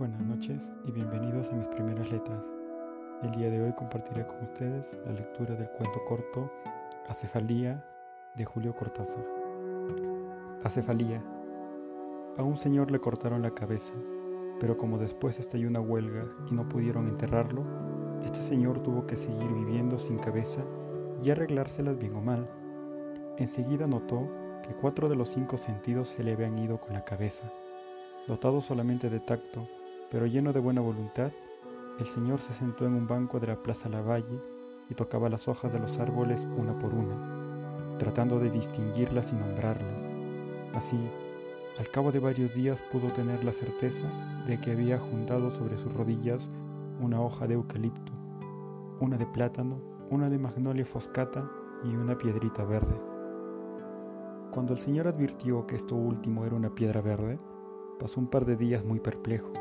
Buenas noches y bienvenidos a mis primeras letras. El día de hoy compartiré con ustedes la lectura del cuento corto Acefalía de Julio Cortázar. Acefalía. A un señor le cortaron la cabeza, pero como después estalló una huelga y no pudieron enterrarlo, este señor tuvo que seguir viviendo sin cabeza y arreglárselas bien o mal. Enseguida notó que cuatro de los cinco sentidos se le habían ido con la cabeza. Dotado solamente de tacto, pero lleno de buena voluntad, el Señor se sentó en un banco de la Plaza Lavalle y tocaba las hojas de los árboles una por una, tratando de distinguirlas y nombrarlas. Así, al cabo de varios días pudo tener la certeza de que había juntado sobre sus rodillas una hoja de eucalipto, una de plátano, una de magnolia foscata y una piedrita verde. Cuando el Señor advirtió que esto último era una piedra verde, pasó un par de días muy perplejo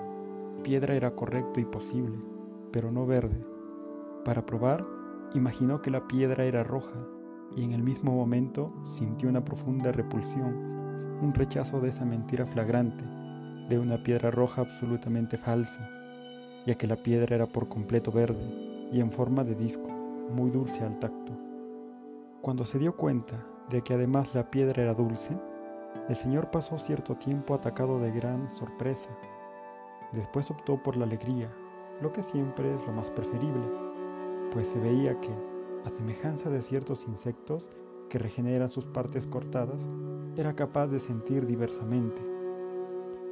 piedra era correcto y posible, pero no verde. Para probar, imaginó que la piedra era roja y en el mismo momento sintió una profunda repulsión, un rechazo de esa mentira flagrante, de una piedra roja absolutamente falsa, ya que la piedra era por completo verde y en forma de disco, muy dulce al tacto. Cuando se dio cuenta de que además la piedra era dulce, el señor pasó cierto tiempo atacado de gran sorpresa Después optó por la alegría, lo que siempre es lo más preferible, pues se veía que, a semejanza de ciertos insectos que regeneran sus partes cortadas, era capaz de sentir diversamente.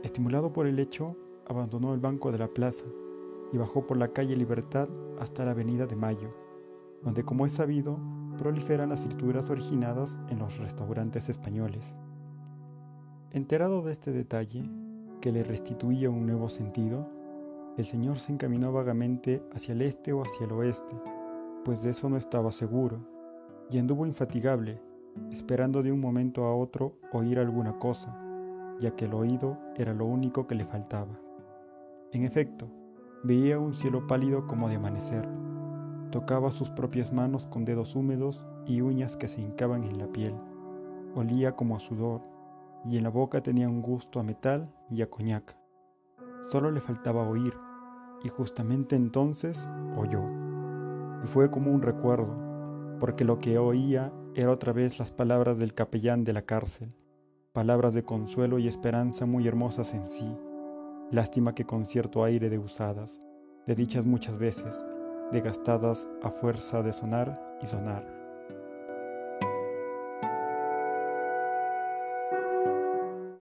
Estimulado por el hecho, abandonó el banco de la plaza y bajó por la calle Libertad hasta la avenida de Mayo, donde como es sabido, proliferan las frituras originadas en los restaurantes españoles. Enterado de este detalle, que le restituía un nuevo sentido, el Señor se encaminó vagamente hacia el este o hacia el oeste, pues de eso no estaba seguro, y anduvo infatigable, esperando de un momento a otro oír alguna cosa, ya que el oído era lo único que le faltaba. En efecto, veía un cielo pálido como de amanecer, tocaba sus propias manos con dedos húmedos y uñas que se hincaban en la piel, olía como a sudor, y en la boca tenía un gusto a metal y a coñac. Solo le faltaba oír, y justamente entonces oyó. Y fue como un recuerdo, porque lo que oía era otra vez las palabras del capellán de la cárcel, palabras de consuelo y esperanza muy hermosas en sí, lástima que con cierto aire de usadas, de dichas muchas veces, de gastadas a fuerza de sonar y sonar.